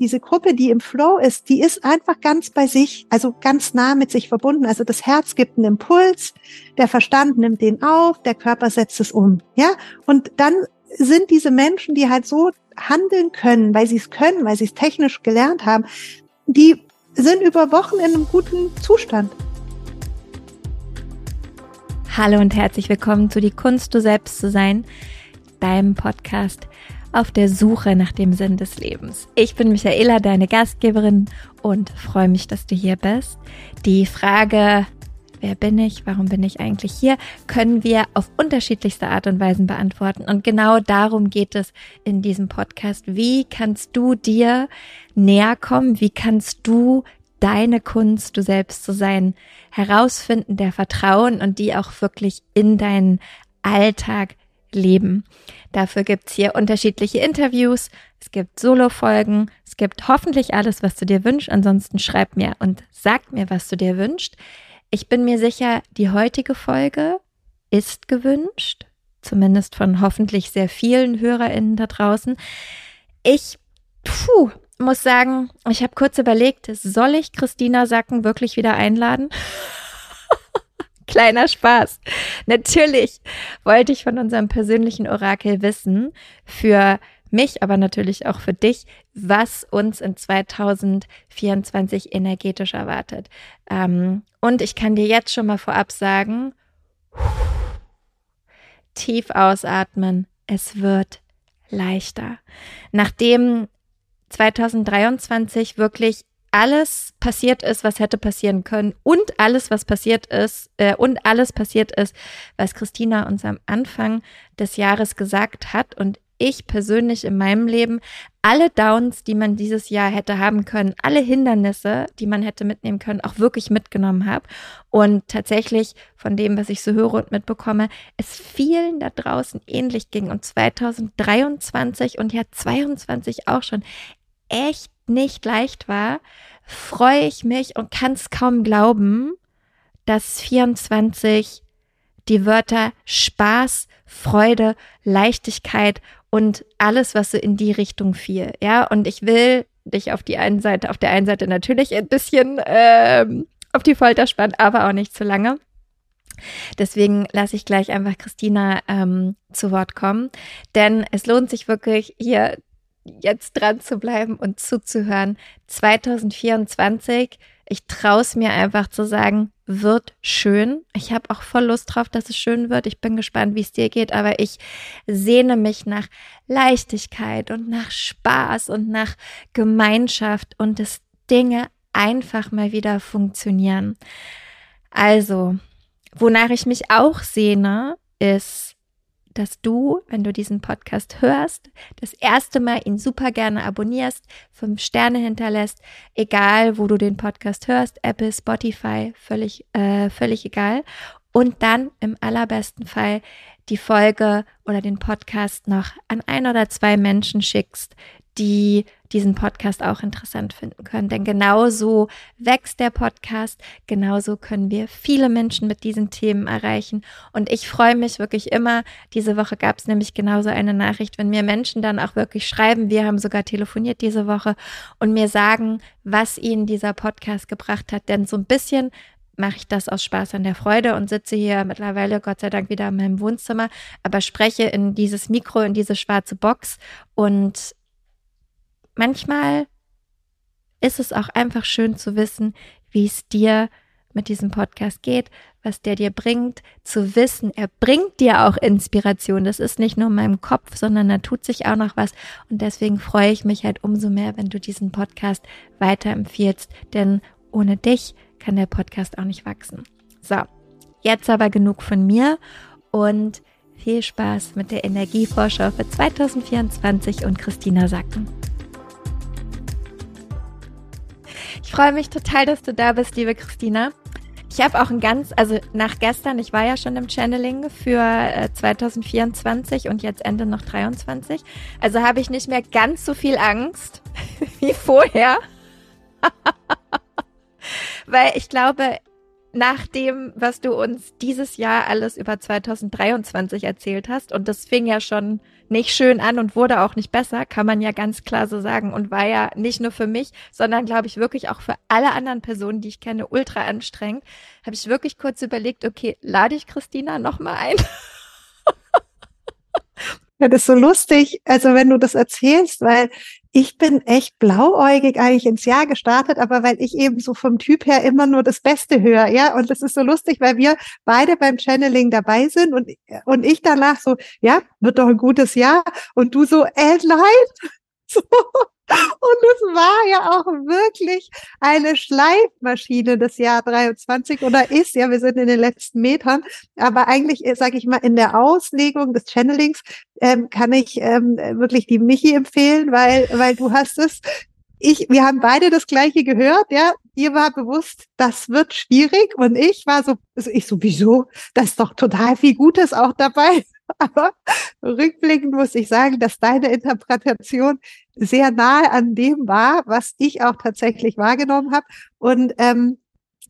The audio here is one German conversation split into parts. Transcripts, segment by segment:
diese Gruppe, die im Flow ist, die ist einfach ganz bei sich, also ganz nah mit sich verbunden. Also das Herz gibt einen Impuls, der Verstand nimmt den auf, der Körper setzt es um. Ja, und dann sind diese Menschen, die halt so handeln können, weil sie es können, weil sie es technisch gelernt haben, die sind über Wochen in einem guten Zustand. Hallo und herzlich willkommen zu Die Kunst, du selbst zu sein, deinem Podcast auf der Suche nach dem Sinn des Lebens. Ich bin Michaela, deine Gastgeberin und freue mich, dass du hier bist. Die Frage, wer bin ich, warum bin ich eigentlich hier, können wir auf unterschiedlichste Art und Weisen beantworten. Und genau darum geht es in diesem Podcast. Wie kannst du dir näher kommen? Wie kannst du deine Kunst, du selbst zu sein, herausfinden, der Vertrauen und die auch wirklich in deinen Alltag leben. Dafür gibt's hier unterschiedliche Interviews, es gibt Solo-Folgen, es gibt hoffentlich alles, was du dir wünschst. Ansonsten schreib mir und sag mir, was du dir wünschst. Ich bin mir sicher, die heutige Folge ist gewünscht, zumindest von hoffentlich sehr vielen HörerInnen da draußen. Ich puh, muss sagen, ich habe kurz überlegt, soll ich Christina Sacken wirklich wieder einladen? Kleiner Spaß. Natürlich wollte ich von unserem persönlichen Orakel wissen, für mich, aber natürlich auch für dich, was uns in 2024 energetisch erwartet. Ähm, und ich kann dir jetzt schon mal vorab sagen, tief ausatmen, es wird leichter. Nachdem 2023 wirklich alles passiert ist, was hätte passieren können und alles, was passiert ist äh, und alles passiert ist, was Christina uns am Anfang des Jahres gesagt hat. Und ich persönlich in meinem Leben alle Downs, die man dieses Jahr hätte haben können, alle Hindernisse, die man hätte mitnehmen können, auch wirklich mitgenommen habe. Und tatsächlich von dem, was ich so höre und mitbekomme, es vielen da draußen ähnlich ging. Und 2023 und ja 22 auch schon. Echt nicht leicht war, freue ich mich und kann es kaum glauben, dass 24 die Wörter Spaß, Freude, Leichtigkeit und alles, was so in die Richtung fiel. Ja, und ich will dich auf die einen Seite, auf der einen Seite natürlich ein bisschen ähm, auf die Folter spannen, aber auch nicht zu lange. Deswegen lasse ich gleich einfach Christina ähm, zu Wort kommen, denn es lohnt sich wirklich hier jetzt dran zu bleiben und zuzuhören. 2024, ich traue es mir einfach zu sagen, wird schön. Ich habe auch voll Lust drauf, dass es schön wird. Ich bin gespannt, wie es dir geht, aber ich sehne mich nach Leichtigkeit und nach Spaß und nach Gemeinschaft und dass Dinge einfach mal wieder funktionieren. Also, wonach ich mich auch sehne, ist dass du, wenn du diesen Podcast hörst, das erste Mal ihn super gerne abonnierst, fünf Sterne hinterlässt, egal wo du den Podcast hörst, Apple, Spotify, völlig, äh, völlig egal. Und dann im allerbesten Fall die Folge oder den Podcast noch an ein oder zwei Menschen schickst, die diesen Podcast auch interessant finden können. Denn genauso wächst der Podcast, genauso können wir viele Menschen mit diesen Themen erreichen. Und ich freue mich wirklich immer. Diese Woche gab es nämlich genauso eine Nachricht, wenn mir Menschen dann auch wirklich schreiben, wir haben sogar telefoniert diese Woche und mir sagen, was ihnen dieser Podcast gebracht hat. Denn so ein bisschen mache ich das aus Spaß an der Freude und sitze hier mittlerweile Gott sei Dank wieder in meinem Wohnzimmer, aber spreche in dieses Mikro, in diese schwarze Box und manchmal ist es auch einfach schön zu wissen, wie es dir mit diesem Podcast geht, was der dir bringt, zu wissen, er bringt dir auch Inspiration. Das ist nicht nur in meinem Kopf, sondern da tut sich auch noch was. Und deswegen freue ich mich halt umso mehr, wenn du diesen Podcast weiterempfiehlst, denn ohne dich kann der Podcast auch nicht wachsen. So, jetzt aber genug von mir und viel Spaß mit der Energievorschau für 2024 und Christina Sacken. Ich freue mich total, dass du da bist, liebe Christina. Ich habe auch ein ganz, also nach gestern, ich war ja schon im Channeling für äh, 2024 und jetzt Ende noch 23. Also habe ich nicht mehr ganz so viel Angst wie vorher. Weil ich glaube, nach dem, was du uns dieses Jahr alles über 2023 erzählt hast, und das fing ja schon nicht schön an und wurde auch nicht besser, kann man ja ganz klar so sagen und war ja nicht nur für mich, sondern glaube ich wirklich auch für alle anderen Personen, die ich kenne, ultra anstrengend, habe ich wirklich kurz überlegt, okay, lade ich Christina nochmal ein? Ja, das ist so lustig, also wenn du das erzählst, weil ich bin echt blauäugig eigentlich ins Jahr gestartet, aber weil ich eben so vom Typ her immer nur das Beste höre, ja, und das ist so lustig, weil wir beide beim Channeling dabei sind und, und ich danach so, ja, wird doch ein gutes Jahr. Und du so, äh, nein, so. Und es war ja auch wirklich eine Schleifmaschine des Jahr 23 oder ist, ja, wir sind in den letzten Metern, aber eigentlich, äh, sage ich mal, in der Auslegung des Channelings ähm, kann ich ähm, wirklich die Michi empfehlen, weil, weil du hast es ich, wir haben beide das Gleiche gehört, ja. Dir war bewusst, das wird schwierig und ich war so, also ich so, wieso? Da ist doch total viel Gutes auch dabei. Aber rückblickend muss ich sagen, dass deine Interpretation sehr nahe an dem war, was ich auch tatsächlich wahrgenommen habe. Und ähm,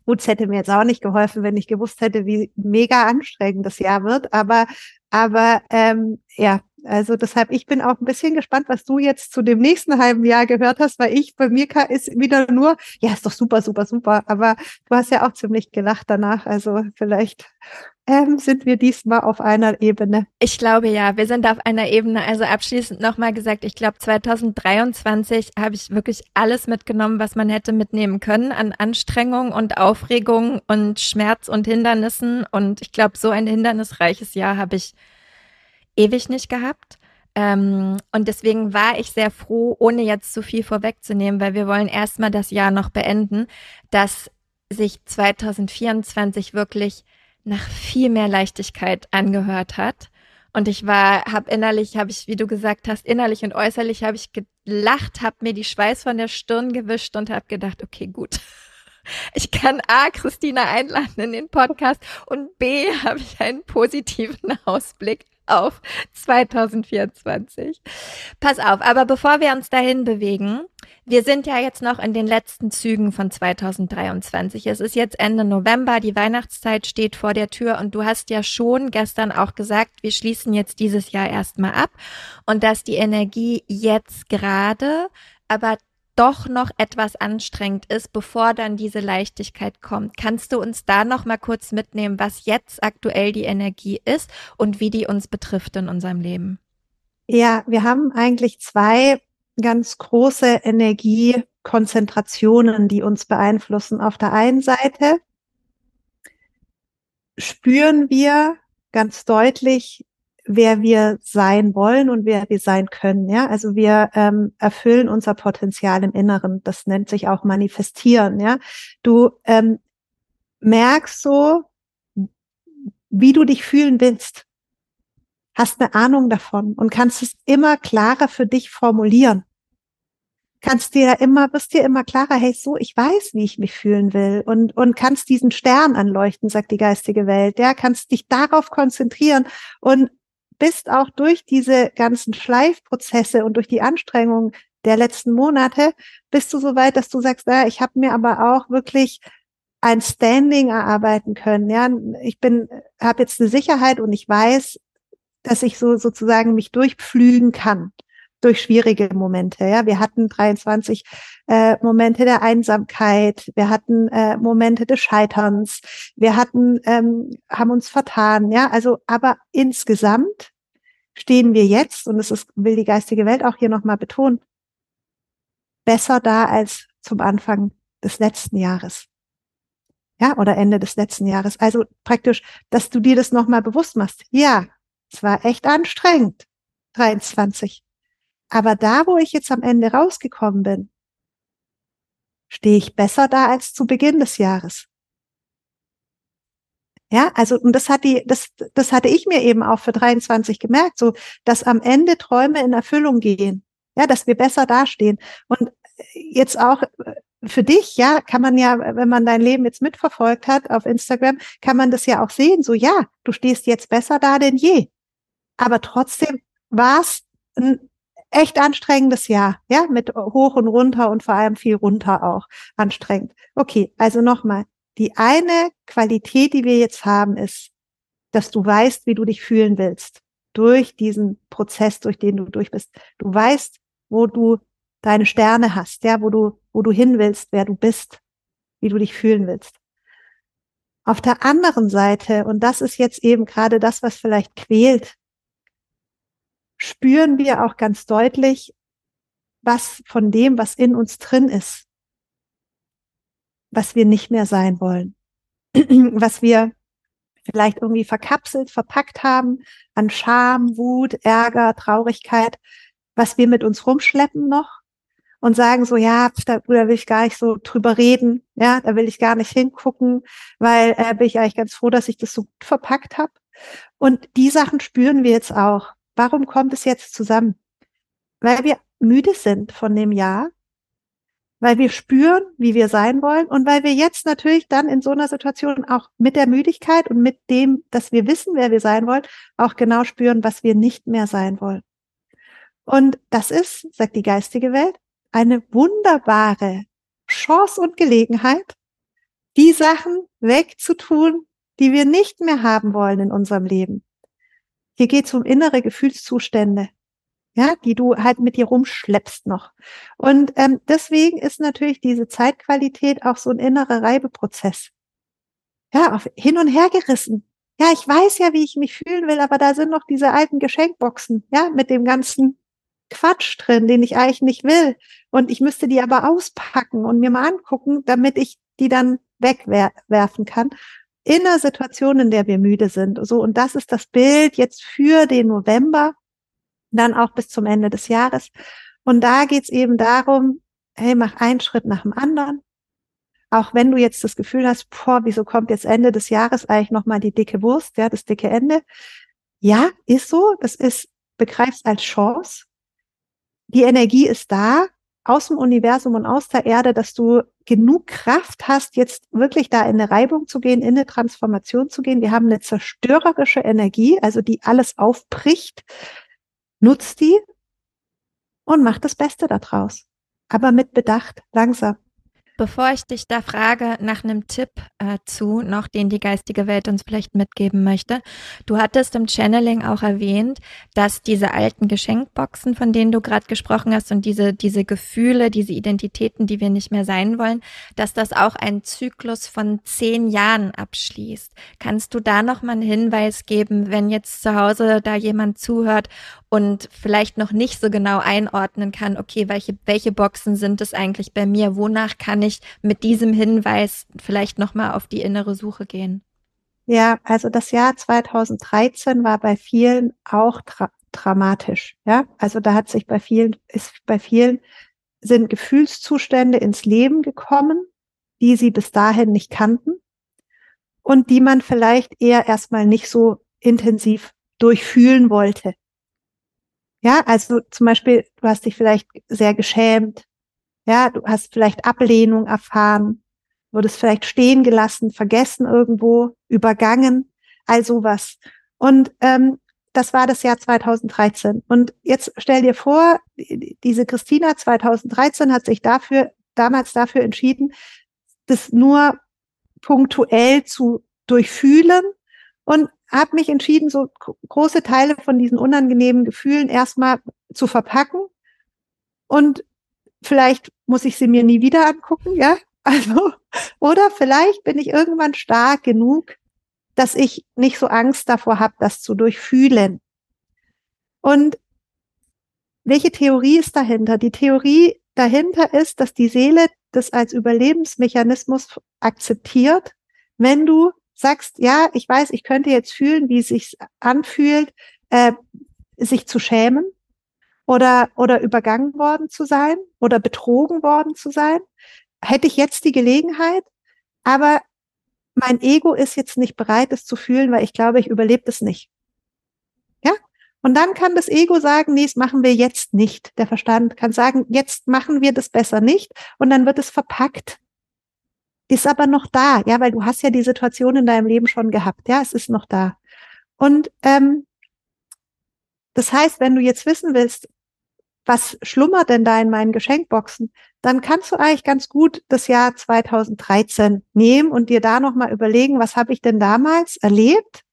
gut, es hätte mir jetzt auch nicht geholfen, wenn ich gewusst hätte, wie mega anstrengend das Jahr wird. Aber, aber ähm, ja, also deshalb, ich bin auch ein bisschen gespannt, was du jetzt zu dem nächsten halben Jahr gehört hast, weil ich, bei mir ist wieder nur, ja, ist doch super, super, super. Aber du hast ja auch ziemlich gelacht danach. Also vielleicht ähm, sind wir diesmal auf einer Ebene. Ich glaube ja, wir sind auf einer Ebene. Also abschließend nochmal gesagt, ich glaube 2023 habe ich wirklich alles mitgenommen, was man hätte mitnehmen können an Anstrengung und Aufregung und Schmerz und Hindernissen. Und ich glaube, so ein hindernisreiches Jahr habe ich ewig nicht gehabt. Ähm, und deswegen war ich sehr froh, ohne jetzt zu viel vorwegzunehmen, weil wir wollen erstmal das Jahr noch beenden, dass sich 2024 wirklich nach viel mehr Leichtigkeit angehört hat. Und ich war, habe innerlich, habe ich, wie du gesagt hast, innerlich und äußerlich habe ich gelacht, habe mir die Schweiß von der Stirn gewischt und habe gedacht, okay, gut. Ich kann A, Christina einladen in den Podcast und B, habe ich einen positiven Ausblick auf 2024. Pass auf, aber bevor wir uns dahin bewegen, wir sind ja jetzt noch in den letzten Zügen von 2023. Es ist jetzt Ende November, die Weihnachtszeit steht vor der Tür und du hast ja schon gestern auch gesagt, wir schließen jetzt dieses Jahr erstmal ab und dass die Energie jetzt gerade, aber doch noch etwas anstrengend ist, bevor dann diese Leichtigkeit kommt. Kannst du uns da noch mal kurz mitnehmen, was jetzt aktuell die Energie ist und wie die uns betrifft in unserem Leben? Ja, wir haben eigentlich zwei ganz große Energiekonzentrationen, die uns beeinflussen. Auf der einen Seite spüren wir ganz deutlich wer wir sein wollen und wer wir sein können. Ja, also wir ähm, erfüllen unser Potenzial im Inneren. Das nennt sich auch manifestieren. Ja, du ähm, merkst so, wie du dich fühlen willst, hast eine Ahnung davon und kannst es immer klarer für dich formulieren. Kannst dir immer, wirst dir immer klarer, hey, so, ich weiß, wie ich mich fühlen will und, und kannst diesen Stern anleuchten, sagt die geistige Welt, ja, kannst dich darauf konzentrieren und bist auch durch diese ganzen Schleifprozesse und durch die Anstrengungen der letzten Monate, bist du so weit, dass du sagst, ja, ich habe mir aber auch wirklich ein Standing erarbeiten können. Ja, ich bin, habe jetzt eine Sicherheit und ich weiß, dass ich so sozusagen mich durchpflügen kann durch schwierige Momente. Ja, wir hatten 23 äh, Momente der Einsamkeit, wir hatten äh, Momente des Scheiterns, wir hatten, ähm, haben uns vertan. Ja, also, aber insgesamt stehen wir jetzt, und das ist, will die geistige Welt auch hier nochmal betonen, besser da als zum Anfang des letzten Jahres. Ja, oder Ende des letzten Jahres. Also praktisch, dass du dir das nochmal bewusst machst. Ja, es war echt anstrengend. 23. Aber da, wo ich jetzt am Ende rausgekommen bin, stehe ich besser da als zu Beginn des Jahres. Ja, also, und das hat die, das, das hatte ich mir eben auch für 23 gemerkt, so, dass am Ende Träume in Erfüllung gehen. Ja, dass wir besser dastehen. Und jetzt auch für dich, ja, kann man ja, wenn man dein Leben jetzt mitverfolgt hat auf Instagram, kann man das ja auch sehen, so, ja, du stehst jetzt besser da denn je. Aber trotzdem war es ein echt anstrengendes Jahr, ja, mit hoch und runter und vor allem viel runter auch anstrengend. Okay, also nochmal, die eine Qualität, die wir jetzt haben, ist, dass du weißt, wie du dich fühlen willst durch diesen Prozess, durch den du durch bist. Du weißt, wo du deine Sterne hast, ja, wo du, wo du hin willst, wer du bist, wie du dich fühlen willst. Auf der anderen Seite, und das ist jetzt eben gerade das, was vielleicht quält, spüren wir auch ganz deutlich, was von dem, was in uns drin ist, was wir nicht mehr sein wollen, was wir vielleicht irgendwie verkapselt, verpackt haben an Scham, Wut, Ärger, Traurigkeit, was wir mit uns rumschleppen noch und sagen so, ja, da, da will ich gar nicht so drüber reden, ja, da will ich gar nicht hingucken, weil äh, bin ich eigentlich ganz froh, dass ich das so gut verpackt habe. Und die Sachen spüren wir jetzt auch. Warum kommt es jetzt zusammen? Weil wir müde sind von dem Jahr, weil wir spüren, wie wir sein wollen und weil wir jetzt natürlich dann in so einer Situation auch mit der Müdigkeit und mit dem, dass wir wissen, wer wir sein wollen, auch genau spüren, was wir nicht mehr sein wollen. Und das ist, sagt die geistige Welt, eine wunderbare Chance und Gelegenheit, die Sachen wegzutun, die wir nicht mehr haben wollen in unserem Leben. Hier geht es um innere Gefühlszustände, ja, die du halt mit dir rumschleppst noch. Und ähm, deswegen ist natürlich diese Zeitqualität auch so ein innerer Reibeprozess. Ja, auf, hin und her gerissen. Ja, ich weiß ja, wie ich mich fühlen will, aber da sind noch diese alten Geschenkboxen, ja, mit dem ganzen Quatsch drin, den ich eigentlich nicht will. Und ich müsste die aber auspacken und mir mal angucken, damit ich die dann wegwerfen kann. In einer Situation, in der wir müde sind. So, und das ist das Bild jetzt für den November, dann auch bis zum Ende des Jahres. Und da geht's eben darum, hey, mach einen Schritt nach dem anderen. Auch wenn du jetzt das Gefühl hast, boah, wieso kommt jetzt Ende des Jahres eigentlich nochmal die dicke Wurst, ja, das dicke Ende. Ja, ist so. Das ist, begreifst als Chance die Energie ist da aus dem Universum und aus der Erde, dass du genug Kraft hast, jetzt wirklich da in eine Reibung zu gehen, in eine Transformation zu gehen. Wir haben eine zerstörerische Energie, also die alles aufbricht. Nutzt die und mach das Beste daraus. Aber mit Bedacht, langsam. Bevor ich dich da frage nach einem Tipp äh, zu, noch den die geistige Welt uns vielleicht mitgeben möchte. Du hattest im Channeling auch erwähnt, dass diese alten Geschenkboxen, von denen du gerade gesprochen hast und diese, diese Gefühle, diese Identitäten, die wir nicht mehr sein wollen, dass das auch einen Zyklus von zehn Jahren abschließt. Kannst du da noch mal einen Hinweis geben, wenn jetzt zu Hause da jemand zuhört und vielleicht noch nicht so genau einordnen kann, okay, welche, welche Boxen sind es eigentlich bei mir? Wonach kann ich mit diesem Hinweis vielleicht nochmal auf die innere Suche gehen? Ja, also das Jahr 2013 war bei vielen auch dra dramatisch. Ja, also da hat sich bei vielen, ist bei vielen sind Gefühlszustände ins Leben gekommen, die sie bis dahin nicht kannten und die man vielleicht eher erstmal nicht so intensiv durchfühlen wollte. Ja, also zum Beispiel, du hast dich vielleicht sehr geschämt. Ja, du hast vielleicht Ablehnung erfahren, wurdest vielleicht stehen gelassen, vergessen irgendwo, übergangen, all sowas. Und ähm, das war das Jahr 2013. Und jetzt stell dir vor, diese Christina 2013 hat sich dafür, damals dafür entschieden, das nur punktuell zu durchfühlen und habe mich entschieden, so große Teile von diesen unangenehmen Gefühlen erstmal zu verpacken. Und vielleicht muss ich sie mir nie wieder angucken, ja. Also, oder vielleicht bin ich irgendwann stark genug, dass ich nicht so Angst davor habe, das zu durchfühlen. Und welche Theorie ist dahinter? Die Theorie dahinter ist, dass die Seele das als Überlebensmechanismus akzeptiert, wenn du sagst, ja, ich weiß, ich könnte jetzt fühlen, wie es sich anfühlt, äh, sich zu schämen oder, oder übergangen worden zu sein oder betrogen worden zu sein, hätte ich jetzt die Gelegenheit, aber mein Ego ist jetzt nicht bereit, es zu fühlen, weil ich glaube, ich überlebe es nicht. Ja? Und dann kann das Ego sagen, nee, das machen wir jetzt nicht. Der Verstand kann sagen, jetzt machen wir das besser nicht. Und dann wird es verpackt ist aber noch da, ja, weil du hast ja die Situation in deinem Leben schon gehabt, ja, es ist noch da. Und ähm, das heißt, wenn du jetzt wissen willst, was schlummert denn da in meinen Geschenkboxen, dann kannst du eigentlich ganz gut das Jahr 2013 nehmen und dir da nochmal überlegen, was habe ich denn damals erlebt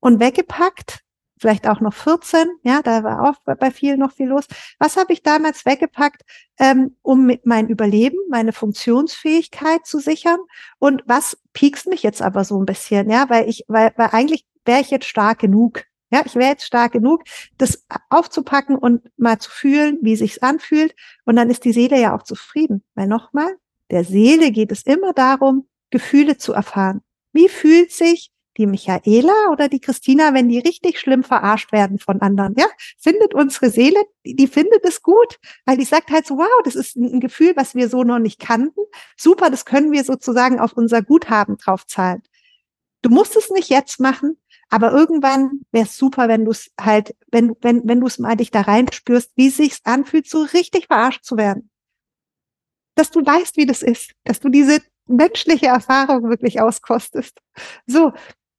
und weggepackt vielleicht auch noch 14, ja, da war auch bei vielen noch viel los. Was habe ich damals weggepackt, ähm, um mein Überleben, meine Funktionsfähigkeit zu sichern? Und was piekst mich jetzt aber so ein bisschen, ja, weil ich, weil, weil eigentlich wäre ich jetzt stark genug. Ja, ich wäre jetzt stark genug, das aufzupacken und mal zu fühlen, wie sich's anfühlt. Und dann ist die Seele ja auch zufrieden. Weil nochmal, der Seele geht es immer darum, Gefühle zu erfahren. Wie fühlt sich die Michaela oder die Christina, wenn die richtig schlimm verarscht werden von anderen, ja, findet unsere Seele, die, findet es gut, weil die sagt halt so, wow, das ist ein Gefühl, was wir so noch nicht kannten. Super, das können wir sozusagen auf unser Guthaben draufzahlen. Du musst es nicht jetzt machen, aber irgendwann wäre es super, wenn du es halt, wenn, wenn, wenn du es mal dich da reinspürst, wie sich's anfühlt, so richtig verarscht zu werden. Dass du weißt, wie das ist, dass du diese menschliche Erfahrung wirklich auskostest. So,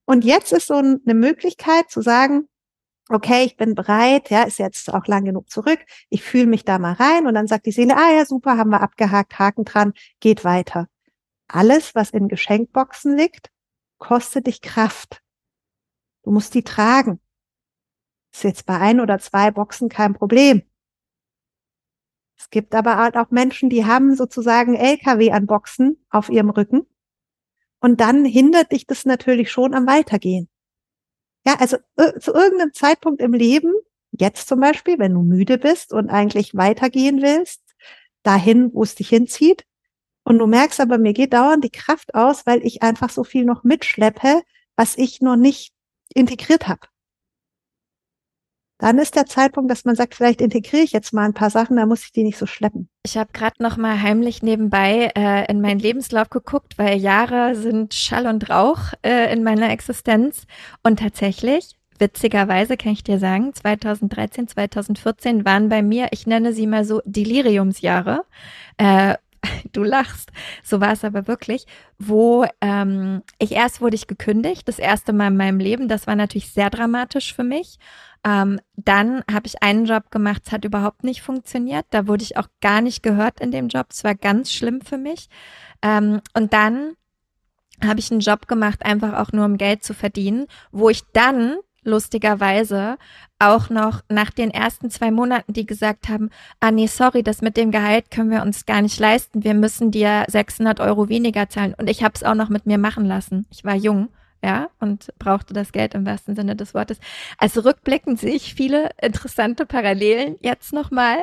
und jetzt ist so eine Möglichkeit zu sagen, okay, ich bin bereit, ja, ist jetzt auch lang genug zurück, ich fühle mich da mal rein und dann sagt die Seele, ah ja, super, haben wir abgehakt, Haken dran, geht weiter. Alles, was in Geschenkboxen liegt, kostet dich Kraft. Du musst die tragen. Ist jetzt bei ein oder zwei Boxen kein Problem. Es gibt aber halt auch Menschen, die haben sozusagen LKW an Boxen auf ihrem Rücken und dann hindert dich das natürlich schon am Weitergehen. Ja, also äh, zu irgendeinem Zeitpunkt im Leben, jetzt zum Beispiel, wenn du müde bist und eigentlich weitergehen willst, dahin, wo es dich hinzieht, und du merkst aber, mir geht dauernd die Kraft aus, weil ich einfach so viel noch mitschleppe, was ich noch nicht integriert habe dann ist der Zeitpunkt, dass man sagt, vielleicht integriere ich jetzt mal ein paar Sachen, da muss ich die nicht so schleppen. Ich habe gerade noch mal heimlich nebenbei äh, in meinen Lebenslauf geguckt, weil Jahre sind Schall und Rauch äh, in meiner Existenz und tatsächlich witzigerweise kann ich dir sagen, 2013, 2014 waren bei mir, ich nenne sie mal so Deliriumsjahre. Äh, du lachst, so war es aber wirklich, wo ähm, ich erst wurde ich gekündigt, das erste Mal in meinem Leben. Das war natürlich sehr dramatisch für mich. Ähm, dann habe ich einen Job gemacht, es hat überhaupt nicht funktioniert. Da wurde ich auch gar nicht gehört in dem Job. Es war ganz schlimm für mich. Ähm, und dann habe ich einen Job gemacht, einfach auch nur um Geld zu verdienen, wo ich dann lustigerweise auch noch nach den ersten zwei Monaten, die gesagt haben, ah nee, sorry, das mit dem Gehalt können wir uns gar nicht leisten, wir müssen dir 600 Euro weniger zahlen. Und ich habe es auch noch mit mir machen lassen. Ich war jung ja, und brauchte das Geld im wahrsten Sinne des Wortes. Also rückblickend sehe ich viele interessante Parallelen jetzt nochmal.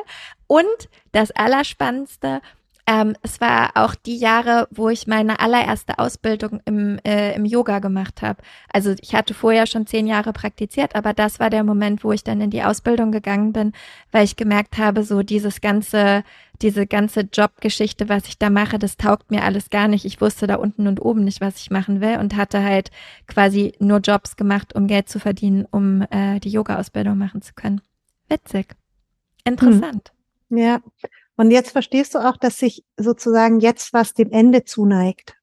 Und das Allerspannendste, ähm, es war auch die Jahre, wo ich meine allererste Ausbildung im, äh, im Yoga gemacht habe. Also ich hatte vorher schon zehn Jahre praktiziert, aber das war der Moment, wo ich dann in die Ausbildung gegangen bin, weil ich gemerkt habe, so dieses ganze, diese ganze Jobgeschichte, was ich da mache, das taugt mir alles gar nicht. Ich wusste da unten und oben nicht, was ich machen will und hatte halt quasi nur Jobs gemacht, um Geld zu verdienen, um äh, die Yoga-Ausbildung machen zu können. Witzig. Interessant. Hm. Ja, und jetzt verstehst du auch, dass sich sozusagen jetzt was dem Ende zuneigt.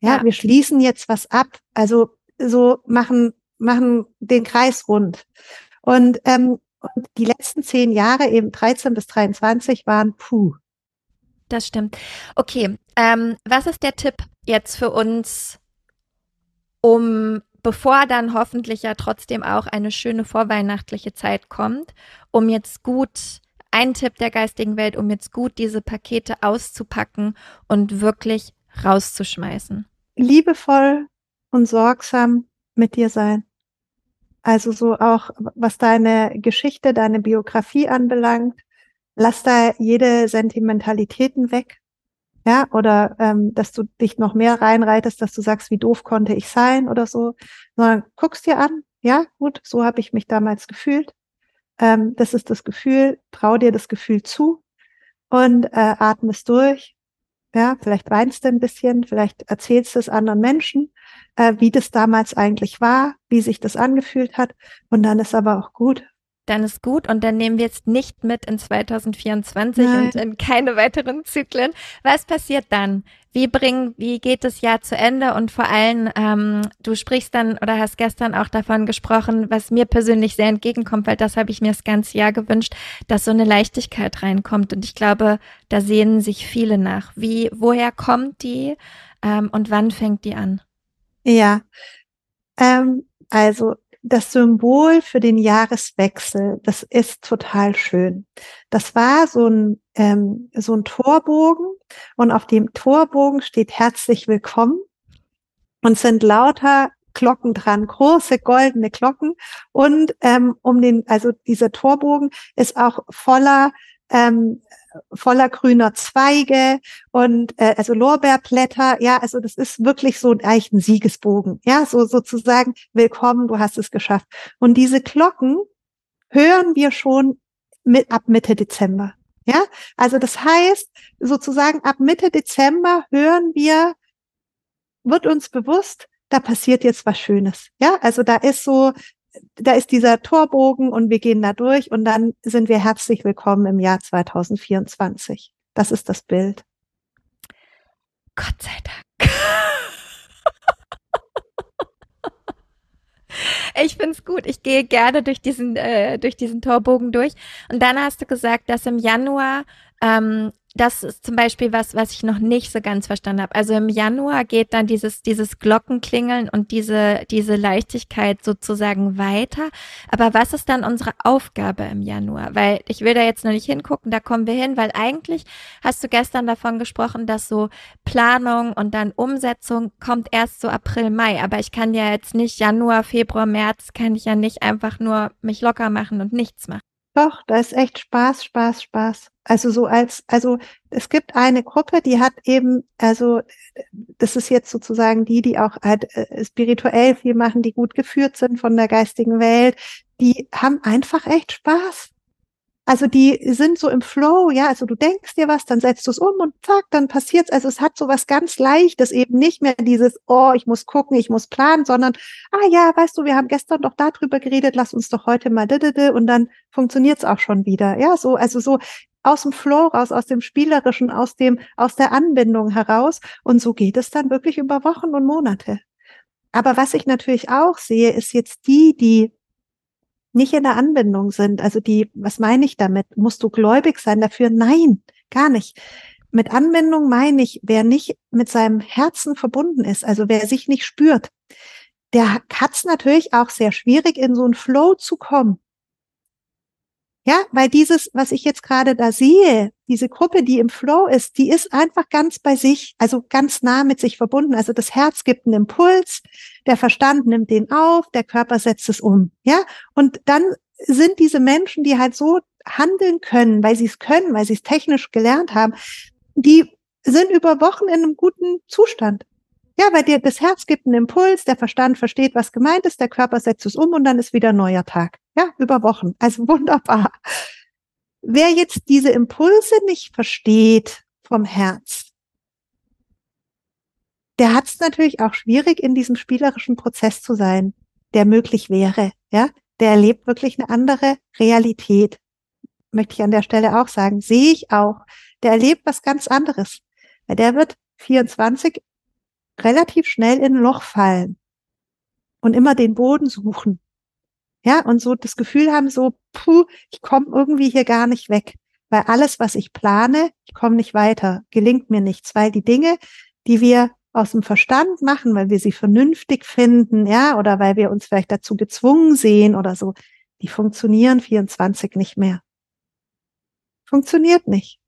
Ja, ja, wir schließen jetzt was ab. Also so machen, machen den Kreis rund. Und, ähm, und die letzten zehn Jahre, eben 13 bis 23, waren puh. Das stimmt. Okay, ähm, was ist der Tipp jetzt für uns, um bevor dann hoffentlich ja trotzdem auch eine schöne vorweihnachtliche Zeit kommt, um jetzt gut ein Tipp der geistigen Welt, um jetzt gut diese Pakete auszupacken und wirklich rauszuschmeißen? Liebevoll und sorgsam mit dir sein. Also so auch, was deine Geschichte, deine Biografie anbelangt, lass da jede Sentimentalitäten weg. Ja, oder ähm, dass du dich noch mehr reinreitest, dass du sagst, wie doof konnte ich sein oder so, sondern guckst dir an, ja, gut, so habe ich mich damals gefühlt. Ähm, das ist das Gefühl, trau dir das Gefühl zu und äh, atme es durch. Ja, vielleicht weinst du ein bisschen, vielleicht erzählst du es anderen Menschen, äh, wie das damals eigentlich war, wie sich das angefühlt hat. Und dann ist aber auch gut. Dann ist gut und dann nehmen wir jetzt nicht mit in 2024 Nein. und in keine weiteren Zyklen. Was passiert dann? Wie bringen, wie geht das Jahr zu Ende? Und vor allem, ähm, du sprichst dann oder hast gestern auch davon gesprochen, was mir persönlich sehr entgegenkommt, weil das habe ich mir das ganze Jahr gewünscht, dass so eine Leichtigkeit reinkommt. Und ich glaube, da sehnen sich viele nach. Wie, woher kommt die ähm, und wann fängt die an? Ja, ähm, also das Symbol für den Jahreswechsel, das ist total schön. Das war so ein, ähm, so ein Torbogen und auf dem Torbogen steht herzlich willkommen und sind lauter Glocken dran, große goldene Glocken und ähm, um den, also dieser Torbogen ist auch voller ähm, voller grüner Zweige und äh, also Lorbeerblätter. Ja, also das ist wirklich so ein Siegesbogen. Ja, so sozusagen willkommen, du hast es geschafft. Und diese Glocken hören wir schon mit ab Mitte Dezember. Ja, also das heißt sozusagen ab Mitte Dezember hören wir, wird uns bewusst, da passiert jetzt was Schönes. Ja, also da ist so da ist dieser Torbogen und wir gehen da durch und dann sind wir herzlich willkommen im Jahr 2024. Das ist das Bild. Gott sei Dank. Ich find's gut. Ich gehe gerne durch diesen, äh, durch diesen Torbogen durch. Und dann hast du gesagt, dass im Januar ähm, das ist zum Beispiel was, was ich noch nicht so ganz verstanden habe. Also im Januar geht dann dieses, dieses Glockenklingeln und diese, diese Leichtigkeit sozusagen weiter. Aber was ist dann unsere Aufgabe im Januar? Weil ich will da jetzt noch nicht hingucken, da kommen wir hin, weil eigentlich hast du gestern davon gesprochen, dass so Planung und dann Umsetzung kommt erst so April, Mai. Aber ich kann ja jetzt nicht Januar, Februar, März, kann ich ja nicht einfach nur mich locker machen und nichts machen. Doch, da ist echt Spaß, Spaß, Spaß. Also so als, also es gibt eine Gruppe, die hat eben, also das ist jetzt sozusagen die, die auch halt äh, spirituell viel machen, die gut geführt sind von der geistigen Welt, die haben einfach echt Spaß. Also die sind so im Flow, ja, also du denkst dir was, dann setzt du es um und zack, dann passiert's. Also es hat so was ganz Leichtes, eben nicht mehr dieses, oh, ich muss gucken, ich muss planen, sondern, ah ja, weißt du, wir haben gestern doch darüber geredet, lass uns doch heute mal und dann funktioniert's auch schon wieder. Ja, so, also so aus dem Flow raus, aus dem Spielerischen, aus dem, aus der Anbindung heraus. Und so geht es dann wirklich über Wochen und Monate. Aber was ich natürlich auch sehe, ist jetzt die, die nicht in der Anbindung sind. Also die, was meine ich damit? Musst du gläubig sein dafür? Nein, gar nicht. Mit Anbindung meine ich, wer nicht mit seinem Herzen verbunden ist, also wer sich nicht spürt, der hat es natürlich auch sehr schwierig, in so einen Flow zu kommen. Ja, weil dieses, was ich jetzt gerade da sehe, diese Gruppe, die im Flow ist, die ist einfach ganz bei sich, also ganz nah mit sich verbunden. Also das Herz gibt einen Impuls, der Verstand nimmt den auf, der Körper setzt es um. Ja, und dann sind diese Menschen, die halt so handeln können, weil sie es können, weil sie es technisch gelernt haben, die sind über Wochen in einem guten Zustand. Ja, weil dir das Herz gibt einen Impuls, der Verstand versteht, was gemeint ist, der Körper setzt es um und dann ist wieder neuer Tag. Ja, über Wochen. Also wunderbar. Wer jetzt diese Impulse nicht versteht vom Herz, der hat es natürlich auch schwierig, in diesem spielerischen Prozess zu sein, der möglich wäre. Ja, der erlebt wirklich eine andere Realität. Möchte ich an der Stelle auch sagen. Sehe ich auch. Der erlebt was ganz anderes. Weil der wird 24 relativ schnell in ein Loch fallen und immer den Boden suchen. Ja, und so das Gefühl haben, so, puh, ich komme irgendwie hier gar nicht weg. Weil alles, was ich plane, ich komme nicht weiter, gelingt mir nichts, weil die Dinge, die wir aus dem Verstand machen, weil wir sie vernünftig finden, ja, oder weil wir uns vielleicht dazu gezwungen sehen oder so, die funktionieren 24 nicht mehr. Funktioniert nicht.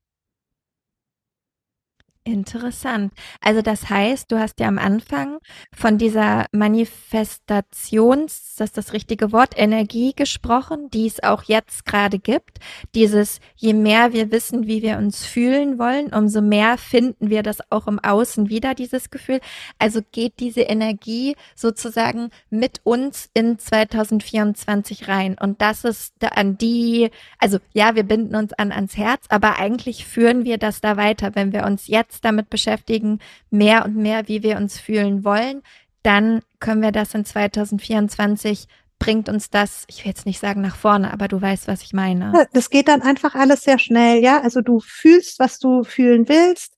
Interessant. Also das heißt, du hast ja am Anfang von dieser Manifestations, das ist das richtige Wort, Energie gesprochen, die es auch jetzt gerade gibt. Dieses, je mehr wir wissen, wie wir uns fühlen wollen, umso mehr finden wir das auch im Außen wieder, dieses Gefühl. Also geht diese Energie sozusagen mit uns in 2024 rein. Und das ist an die, also ja, wir binden uns an ans Herz, aber eigentlich führen wir das da weiter, wenn wir uns jetzt jetzt damit beschäftigen, mehr und mehr, wie wir uns fühlen wollen, dann können wir das in 2024 bringt uns das, ich will jetzt nicht sagen nach vorne, aber du weißt, was ich meine. Das geht dann einfach alles sehr schnell, ja. Also du fühlst, was du fühlen willst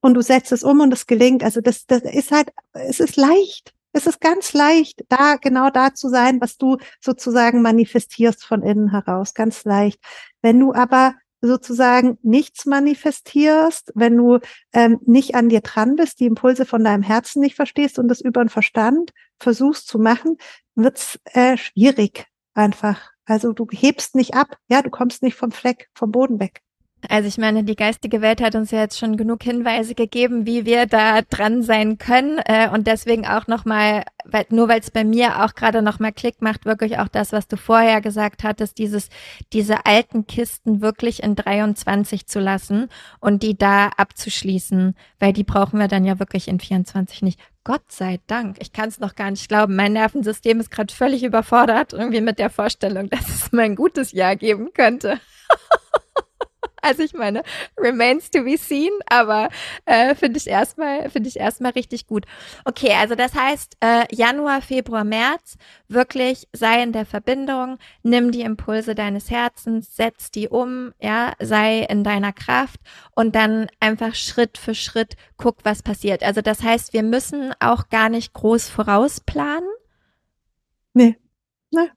und du setzt es um und es gelingt. Also das, das ist halt, es ist leicht. Es ist ganz leicht, da genau da zu sein, was du sozusagen manifestierst von innen heraus. Ganz leicht. Wenn du aber sozusagen nichts manifestierst, wenn du ähm, nicht an dir dran bist, die Impulse von deinem Herzen nicht verstehst und das über den Verstand versuchst zu machen, wird's äh, schwierig einfach. Also du hebst nicht ab, ja, du kommst nicht vom Fleck, vom Boden weg. Also ich meine, die geistige Welt hat uns ja jetzt schon genug Hinweise gegeben, wie wir da dran sein können äh, und deswegen auch nochmal, weil, nur weil es bei mir auch gerade nochmal Klick macht, wirklich auch das, was du vorher gesagt hattest, dieses, diese alten Kisten wirklich in 23 zu lassen und die da abzuschließen, weil die brauchen wir dann ja wirklich in 24 nicht. Gott sei Dank, ich kann es noch gar nicht glauben. Mein Nervensystem ist gerade völlig überfordert, irgendwie mit der Vorstellung, dass es mal ein gutes Jahr geben könnte. Also ich meine, remains to be seen, aber äh, finde ich erstmal finde ich erstmal richtig gut. Okay, also das heißt äh, Januar, Februar, März wirklich sei in der Verbindung, nimm die Impulse deines Herzens, setz die um, ja, sei in deiner Kraft und dann einfach Schritt für Schritt guck, was passiert. Also das heißt, wir müssen auch gar nicht groß vorausplanen. Nee. Nee.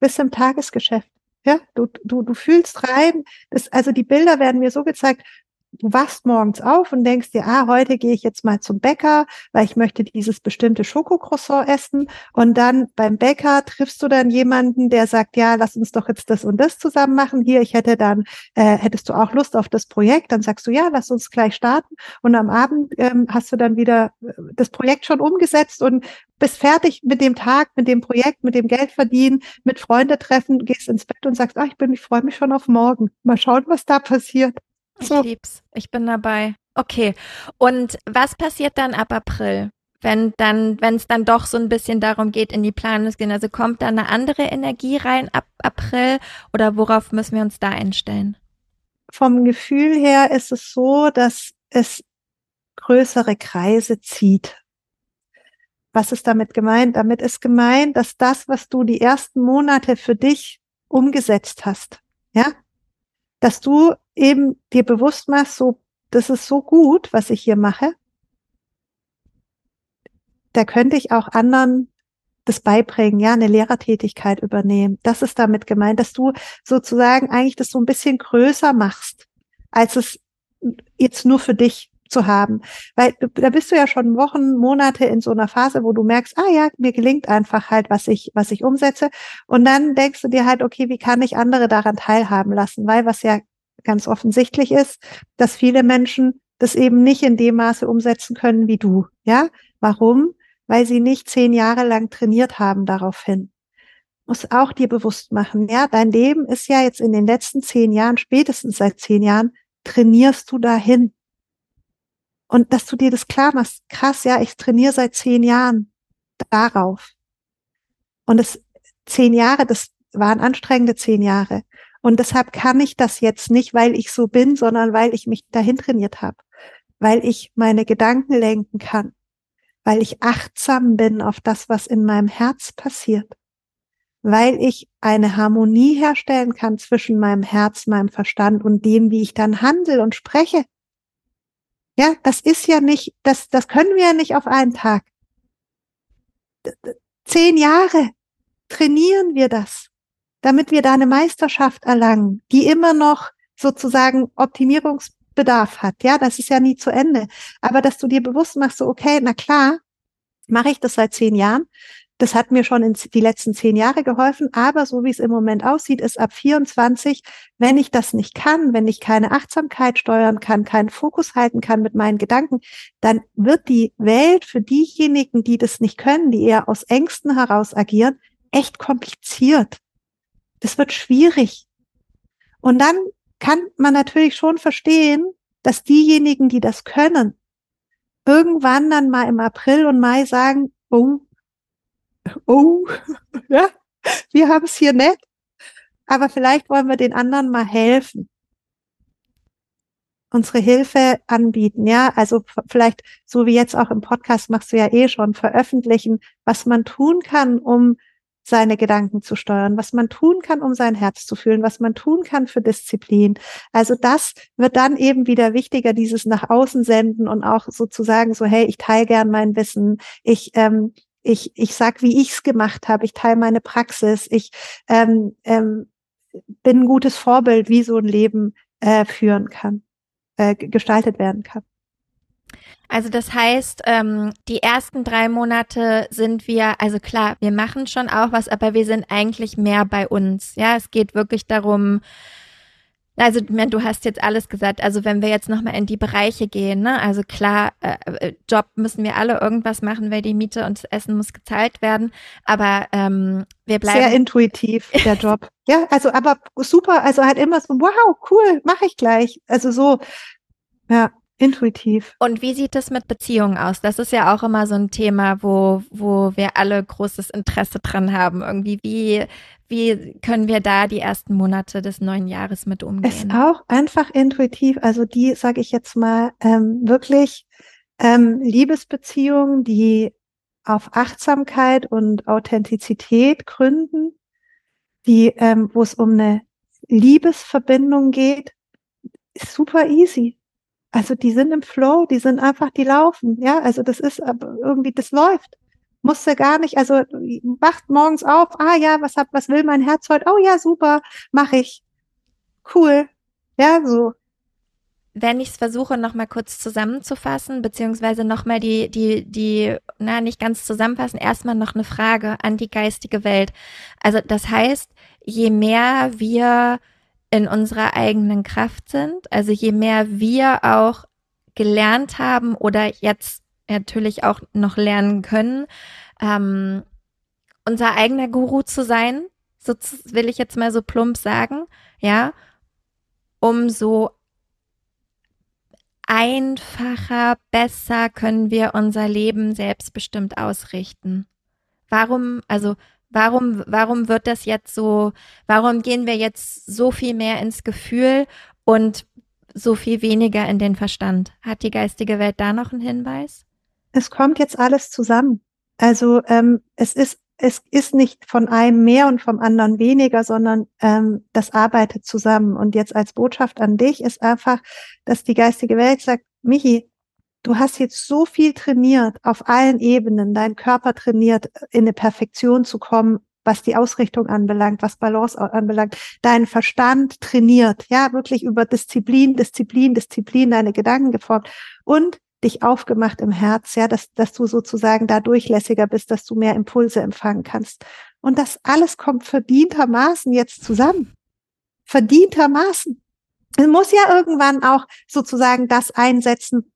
Bis im Tagesgeschäft. Ja, du, du, du fühlst rein. Das, also die Bilder werden mir so gezeigt, du wachst morgens auf und denkst dir, ah, heute gehe ich jetzt mal zum Bäcker, weil ich möchte dieses bestimmte Schokocroissant essen. Und dann beim Bäcker triffst du dann jemanden, der sagt, ja, lass uns doch jetzt das und das zusammen machen. Hier, ich hätte dann, äh, hättest du auch Lust auf das Projekt? Dann sagst du, ja, lass uns gleich starten. Und am Abend ähm, hast du dann wieder äh, das Projekt schon umgesetzt und bist fertig mit dem Tag, mit dem Projekt, mit dem Geld verdienen, mit Freunde treffen, gehst ins Bett und sagst, ah, ich bin, ich freue mich schon auf morgen. Mal schauen, was da passiert. Ich so. lieb's. Ich bin dabei. Okay. Und was passiert dann ab April? Wenn dann, wenn es dann doch so ein bisschen darum geht, in die Planung zu gehen, also kommt da eine andere Energie rein ab April oder worauf müssen wir uns da einstellen? Vom Gefühl her ist es so, dass es größere Kreise zieht. Was ist damit gemeint? Damit ist gemeint, dass das, was du die ersten Monate für dich umgesetzt hast, ja, dass du eben dir bewusst machst, so, das ist so gut, was ich hier mache. Da könnte ich auch anderen das beibringen, ja, eine Lehrertätigkeit übernehmen. Das ist damit gemeint, dass du sozusagen eigentlich das so ein bisschen größer machst, als es jetzt nur für dich zu haben. Weil da bist du ja schon Wochen, Monate in so einer Phase, wo du merkst, ah ja, mir gelingt einfach halt, was ich, was ich umsetze. Und dann denkst du dir halt, okay, wie kann ich andere daran teilhaben lassen? Weil was ja ganz offensichtlich ist, dass viele Menschen das eben nicht in dem Maße umsetzen können wie du. Ja, warum? Weil sie nicht zehn Jahre lang trainiert haben daraufhin. Muss auch dir bewusst machen, ja, dein Leben ist ja jetzt in den letzten zehn Jahren, spätestens seit zehn Jahren, trainierst du dahin. Und dass du dir das klar machst, krass, ja, ich trainiere seit zehn Jahren darauf. Und es zehn Jahre, das waren anstrengende zehn Jahre. Und deshalb kann ich das jetzt nicht, weil ich so bin, sondern weil ich mich dahin trainiert habe, weil ich meine Gedanken lenken kann, weil ich achtsam bin auf das, was in meinem Herz passiert, weil ich eine Harmonie herstellen kann zwischen meinem Herz, meinem Verstand und dem, wie ich dann handle und spreche. Ja, das ist ja nicht, das, das können wir ja nicht auf einen Tag. Zehn Jahre trainieren wir das damit wir da eine Meisterschaft erlangen, die immer noch sozusagen Optimierungsbedarf hat. Ja, das ist ja nie zu Ende. Aber dass du dir bewusst machst, so, okay, na klar, mache ich das seit zehn Jahren. Das hat mir schon in die letzten zehn Jahre geholfen. Aber so wie es im Moment aussieht, ist ab 24, wenn ich das nicht kann, wenn ich keine Achtsamkeit steuern kann, keinen Fokus halten kann mit meinen Gedanken, dann wird die Welt für diejenigen, die das nicht können, die eher aus Ängsten heraus agieren, echt kompliziert das wird schwierig. Und dann kann man natürlich schon verstehen, dass diejenigen, die das können, irgendwann dann mal im April und Mai sagen, oh, oh, ja, wir haben es hier nett, aber vielleicht wollen wir den anderen mal helfen. Unsere Hilfe anbieten, ja, also vielleicht so wie jetzt auch im Podcast machst du ja eh schon veröffentlichen, was man tun kann, um seine Gedanken zu steuern, was man tun kann, um sein Herz zu fühlen, was man tun kann für Disziplin. Also das wird dann eben wieder wichtiger, dieses nach außen senden und auch sozusagen so, hey, ich teile gern mein Wissen, ich ähm, ich, ich sag, wie ich's gemacht habe, ich teile meine Praxis, ich ähm, ähm, bin ein gutes Vorbild, wie so ein Leben äh, führen kann, äh, gestaltet werden kann. Also das heißt, ähm, die ersten drei Monate sind wir, also klar, wir machen schon auch was, aber wir sind eigentlich mehr bei uns. Ja, es geht wirklich darum, also du hast jetzt alles gesagt. Also wenn wir jetzt nochmal in die Bereiche gehen, ne? also klar, äh, äh, Job müssen wir alle irgendwas machen, weil die Miete und das Essen muss gezahlt werden. Aber ähm, wir bleiben sehr intuitiv der Job. ja, also aber super. Also halt immer so, wow, cool, mache ich gleich. Also so, ja. Intuitiv. Und wie sieht es mit Beziehungen aus? Das ist ja auch immer so ein Thema, wo, wo wir alle großes Interesse dran haben. Irgendwie, wie, wie können wir da die ersten Monate des neuen Jahres mit umgehen? Ist auch einfach intuitiv. Also die, sage ich jetzt mal, ähm, wirklich ähm, Liebesbeziehungen, die auf Achtsamkeit und Authentizität gründen, die, ähm, wo es um eine Liebesverbindung geht, ist super easy. Also die sind im Flow, die sind einfach, die laufen, ja. Also das ist irgendwie, das läuft. Musste gar nicht, also wacht morgens auf, ah ja, was hab, was will mein Herz heute? Oh ja, super, mache ich. Cool. Ja, so. Wenn ich es versuche, nochmal kurz zusammenzufassen, beziehungsweise nochmal die, die, die, na, nicht ganz zusammenfassen, erstmal noch eine Frage an die geistige Welt. Also das heißt, je mehr wir in unserer eigenen Kraft sind. Also je mehr wir auch gelernt haben oder jetzt natürlich auch noch lernen können, ähm, unser eigener Guru zu sein, so will ich jetzt mal so plump sagen, ja, umso einfacher, besser können wir unser Leben selbstbestimmt ausrichten. Warum, also Warum, warum wird das jetzt so, warum gehen wir jetzt so viel mehr ins Gefühl und so viel weniger in den Verstand? Hat die geistige Welt da noch einen Hinweis? Es kommt jetzt alles zusammen. Also ähm, es ist es ist nicht von einem mehr und vom anderen weniger, sondern ähm, das arbeitet zusammen. Und jetzt als Botschaft an dich ist einfach, dass die geistige Welt sagt, Michi, du hast jetzt so viel trainiert auf allen Ebenen, dein Körper trainiert, in eine Perfektion zu kommen, was die Ausrichtung anbelangt, was Balance anbelangt, dein Verstand trainiert, ja, wirklich über Disziplin, Disziplin, Disziplin deine Gedanken geformt und dich aufgemacht im Herz, ja, dass, dass du sozusagen da durchlässiger bist, dass du mehr Impulse empfangen kannst. Und das alles kommt verdientermaßen jetzt zusammen. Verdientermaßen. Es muss ja irgendwann auch sozusagen das einsetzen,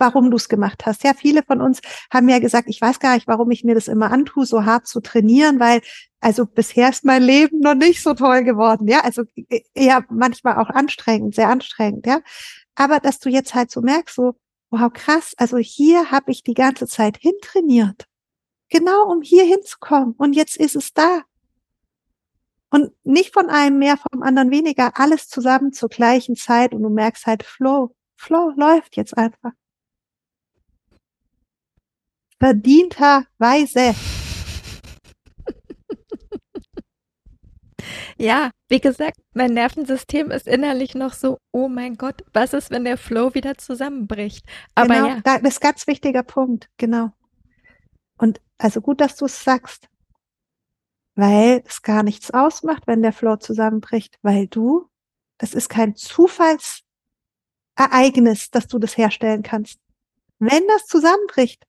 warum du es gemacht hast. Ja, viele von uns haben ja gesagt, ich weiß gar nicht, warum ich mir das immer antue, so hart zu trainieren, weil also bisher ist mein Leben noch nicht so toll geworden. Ja, also äh, eher manchmal auch anstrengend, sehr anstrengend. Ja, aber dass du jetzt halt so merkst, so wow krass, also hier habe ich die ganze Zeit hintrainiert, genau um hier hinzukommen und jetzt ist es da. Und nicht von einem mehr, vom anderen weniger, alles zusammen zur gleichen Zeit und du merkst halt Flow, Flow läuft jetzt einfach verdienterweise. Ja, wie gesagt, mein Nervensystem ist innerlich noch so, oh mein Gott, was ist, wenn der Flow wieder zusammenbricht? Aber genau, ja. das ist ganz wichtiger Punkt, genau. Und also gut, dass du es sagst, weil es gar nichts ausmacht, wenn der Flow zusammenbricht, weil du, das ist kein Zufallsereignis, dass du das herstellen kannst. Wenn das zusammenbricht,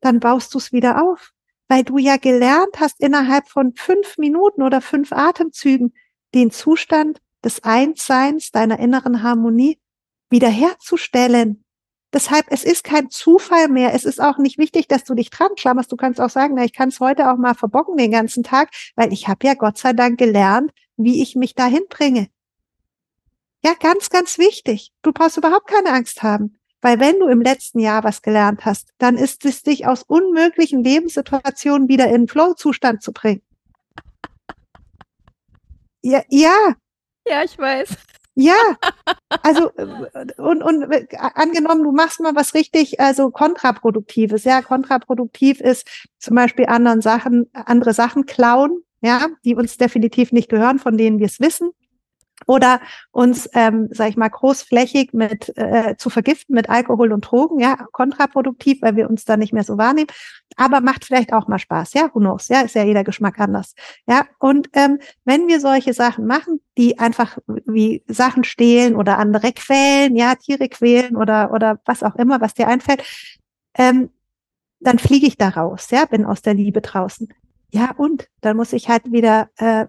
dann baust du es wieder auf, weil du ja gelernt hast, innerhalb von fünf Minuten oder fünf Atemzügen den Zustand des Einsseins, deiner inneren Harmonie wiederherzustellen. Deshalb, es ist kein Zufall mehr. Es ist auch nicht wichtig, dass du dich dran klammerst. Du kannst auch sagen, na, ich kann es heute auch mal verbocken den ganzen Tag, weil ich habe ja Gott sei Dank gelernt, wie ich mich dahin bringe. Ja, ganz, ganz wichtig. Du brauchst überhaupt keine Angst haben. Weil wenn du im letzten Jahr was gelernt hast, dann ist es dich aus unmöglichen Lebenssituationen wieder in Flow-Zustand zu bringen. Ja, ja. Ja, ich weiß. Ja, also äh, und, und äh, angenommen, du machst mal was richtig, also kontraproduktives. Ja, kontraproduktiv ist zum Beispiel anderen Sachen, andere Sachen klauen, ja, die uns definitiv nicht gehören, von denen wir es wissen oder uns, ähm, sag ich mal, großflächig mit äh, zu vergiften mit Alkohol und Drogen, ja, kontraproduktiv, weil wir uns da nicht mehr so wahrnehmen, aber macht vielleicht auch mal Spaß, ja, who knows, ja, ist ja jeder Geschmack anders, ja, und ähm, wenn wir solche Sachen machen, die einfach wie Sachen stehlen oder andere quälen, ja, Tiere quälen oder oder was auch immer, was dir einfällt, ähm, dann fliege ich da raus, ja, bin aus der Liebe draußen. Ja, und dann muss ich halt wieder äh,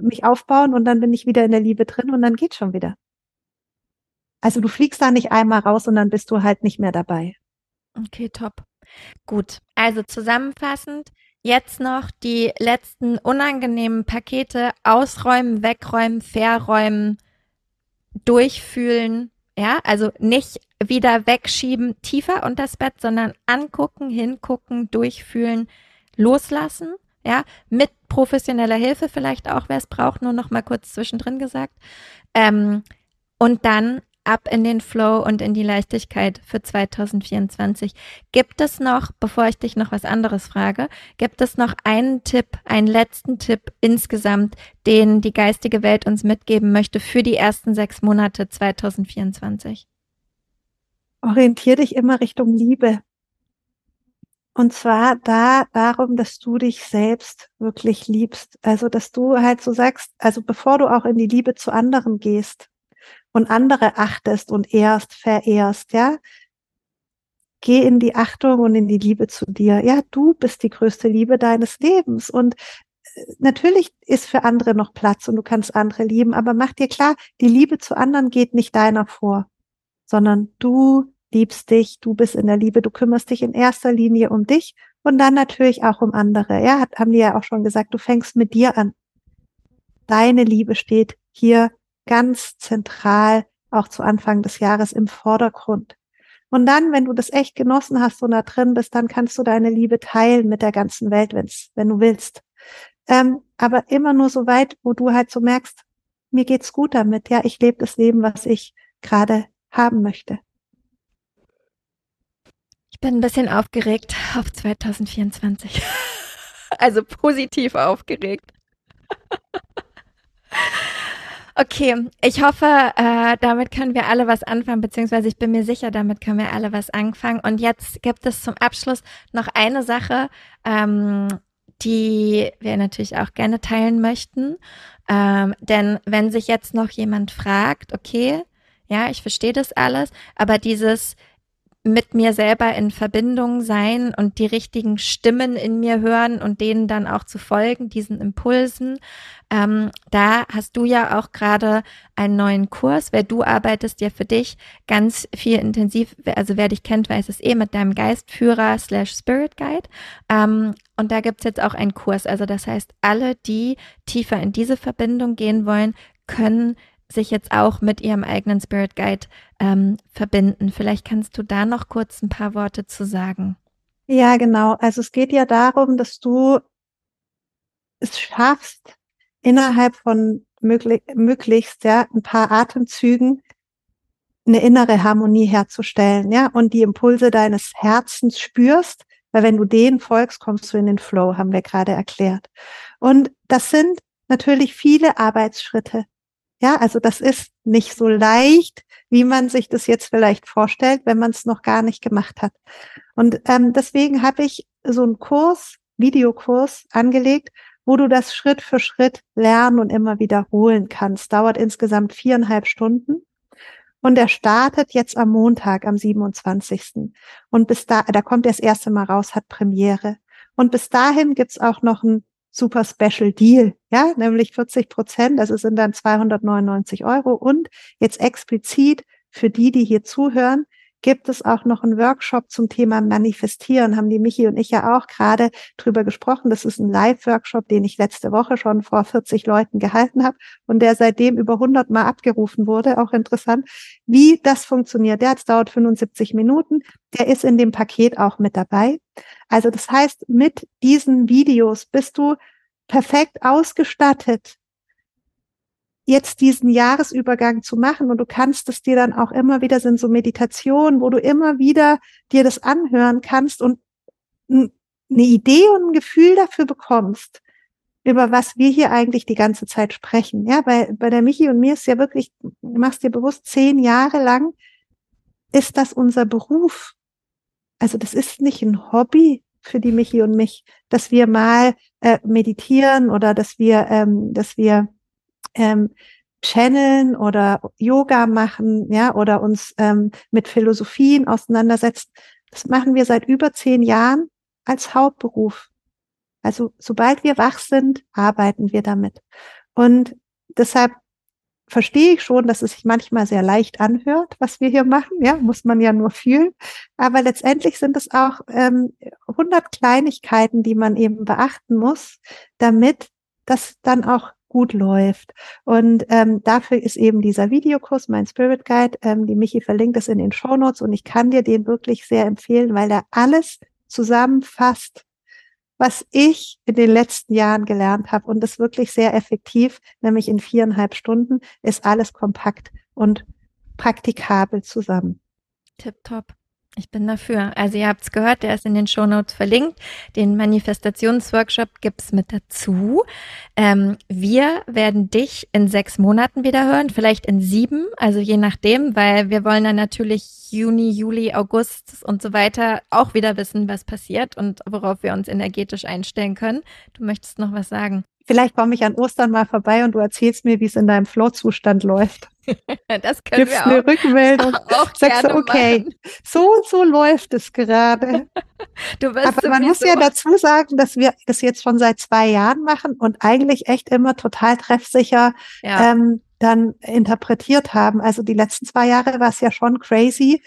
mich aufbauen und dann bin ich wieder in der Liebe drin und dann geht schon wieder. Also du fliegst da nicht einmal raus und dann bist du halt nicht mehr dabei. Okay, top. Gut. Also zusammenfassend, jetzt noch die letzten unangenehmen Pakete ausräumen, wegräumen, verräumen, durchfühlen. Ja, also nicht wieder wegschieben, tiefer unter das Bett, sondern angucken, hingucken, durchfühlen, loslassen ja, mit professioneller Hilfe vielleicht auch, wer es braucht, nur noch mal kurz zwischendrin gesagt. Ähm, und dann ab in den Flow und in die Leichtigkeit für 2024. Gibt es noch, bevor ich dich noch was anderes frage, gibt es noch einen Tipp, einen letzten Tipp insgesamt, den die geistige Welt uns mitgeben möchte für die ersten sechs Monate 2024? Orientier dich immer Richtung Liebe. Und zwar da darum, dass du dich selbst wirklich liebst. Also, dass du halt so sagst, also bevor du auch in die Liebe zu anderen gehst und andere achtest und ehrst, verehrst, ja, geh in die Achtung und in die Liebe zu dir. Ja, du bist die größte Liebe deines Lebens und äh, natürlich ist für andere noch Platz und du kannst andere lieben, aber mach dir klar, die Liebe zu anderen geht nicht deiner vor, sondern du liebst dich, du bist in der Liebe, du kümmerst dich in erster Linie um dich und dann natürlich auch um andere. Ja, hat, haben die ja auch schon gesagt, du fängst mit dir an. Deine Liebe steht hier ganz zentral auch zu Anfang des Jahres im Vordergrund. Und dann, wenn du das echt genossen hast und da drin bist, dann kannst du deine Liebe teilen mit der ganzen Welt, wenn's, wenn du willst. Ähm, aber immer nur so weit, wo du halt so merkst, mir geht's gut damit. Ja, ich lebe das Leben, was ich gerade haben möchte. Ich bin ein bisschen aufgeregt auf 2024. also positiv aufgeregt. Okay, ich hoffe, äh, damit können wir alle was anfangen, beziehungsweise ich bin mir sicher, damit können wir alle was anfangen. Und jetzt gibt es zum Abschluss noch eine Sache, ähm, die wir natürlich auch gerne teilen möchten. Ähm, denn wenn sich jetzt noch jemand fragt, okay, ja, ich verstehe das alles, aber dieses, mit mir selber in Verbindung sein und die richtigen Stimmen in mir hören und denen dann auch zu folgen, diesen Impulsen. Ähm, da hast du ja auch gerade einen neuen Kurs, weil du arbeitest ja für dich ganz viel intensiv, also wer dich kennt, weiß es eh, mit deinem Geistführer slash Spirit Guide. Ähm, und da gibt's jetzt auch einen Kurs. Also das heißt, alle, die tiefer in diese Verbindung gehen wollen, können sich jetzt auch mit ihrem eigenen Spirit Guide ähm, verbinden. Vielleicht kannst du da noch kurz ein paar Worte zu sagen. Ja, genau. Also es geht ja darum, dass du es schaffst, innerhalb von möglich, möglichst ja ein paar Atemzügen eine innere Harmonie herzustellen, ja, und die Impulse deines Herzens spürst, weil wenn du denen folgst, kommst du in den Flow, haben wir gerade erklärt. Und das sind natürlich viele Arbeitsschritte. Ja, also das ist nicht so leicht, wie man sich das jetzt vielleicht vorstellt, wenn man es noch gar nicht gemacht hat. Und ähm, deswegen habe ich so einen Kurs, Videokurs angelegt, wo du das Schritt für Schritt lernen und immer wiederholen kannst. Dauert insgesamt viereinhalb Stunden. Und er startet jetzt am Montag, am 27. Und bis da, da kommt er das erste Mal raus, hat Premiere. Und bis dahin gibt's auch noch ein super Special Deal, ja, nämlich 40 Prozent, also sind dann 299 Euro. Und jetzt explizit für die, die hier zuhören, gibt es auch noch einen Workshop zum Thema Manifestieren. Haben die Michi und ich ja auch gerade drüber gesprochen. Das ist ein Live-Workshop, den ich letzte Woche schon vor 40 Leuten gehalten habe und der seitdem über 100 Mal abgerufen wurde. Auch interessant, wie das funktioniert. Der dauert 75 Minuten. Der ist in dem Paket auch mit dabei. Also das heißt, mit diesen Videos bist du perfekt ausgestattet jetzt diesen Jahresübergang zu machen und du kannst es dir dann auch immer wieder sind so Meditationen, wo du immer wieder dir das anhören kannst und eine Idee und ein Gefühl dafür bekommst, über was wir hier eigentlich die ganze Zeit sprechen. Ja, bei, bei der Michi und mir ist ja wirklich, du machst dir bewusst, zehn Jahre lang ist das unser Beruf. Also das ist nicht ein Hobby für die Michi und mich, dass wir mal äh, meditieren oder dass wir, ähm, dass wir ähm, channeln oder Yoga machen, ja, oder uns ähm, mit Philosophien auseinandersetzen. Das machen wir seit über zehn Jahren als Hauptberuf. Also sobald wir wach sind, arbeiten wir damit. Und deshalb verstehe ich schon, dass es sich manchmal sehr leicht anhört, was wir hier machen. Ja, muss man ja nur fühlen. Aber letztendlich sind es auch ähm, 100 Kleinigkeiten, die man eben beachten muss, damit das dann auch gut läuft. Und ähm, dafür ist eben dieser Videokurs, mein Spirit Guide, ähm, die Michi verlinkt es in den Show Notes und ich kann dir den wirklich sehr empfehlen, weil er alles zusammenfasst, was ich in den letzten Jahren gelernt habe und das wirklich sehr effektiv, nämlich in viereinhalb Stunden ist alles kompakt und praktikabel zusammen. Tipptopp. Ich bin dafür. Also ihr habt es gehört, der ist in den Shownotes verlinkt. Den Manifestationsworkshop gibt's mit dazu. Ähm, wir werden dich in sechs Monaten wieder hören, vielleicht in sieben, also je nachdem, weil wir wollen dann natürlich Juni, Juli, August und so weiter auch wieder wissen, was passiert und worauf wir uns energetisch einstellen können. Du möchtest noch was sagen? Vielleicht komme ich an Ostern mal vorbei und du erzählst mir, wie es in deinem Flow-Zustand läuft. das können Gibst wir auch. eine Rückmeldung. Auch Sagst du, okay, machen. so und so läuft es gerade. du wirst Aber man muss ja dazu sagen, dass wir das jetzt schon seit zwei Jahren machen und eigentlich echt immer total treffsicher ja. ähm, dann interpretiert haben. Also die letzten zwei Jahre war es ja schon crazy,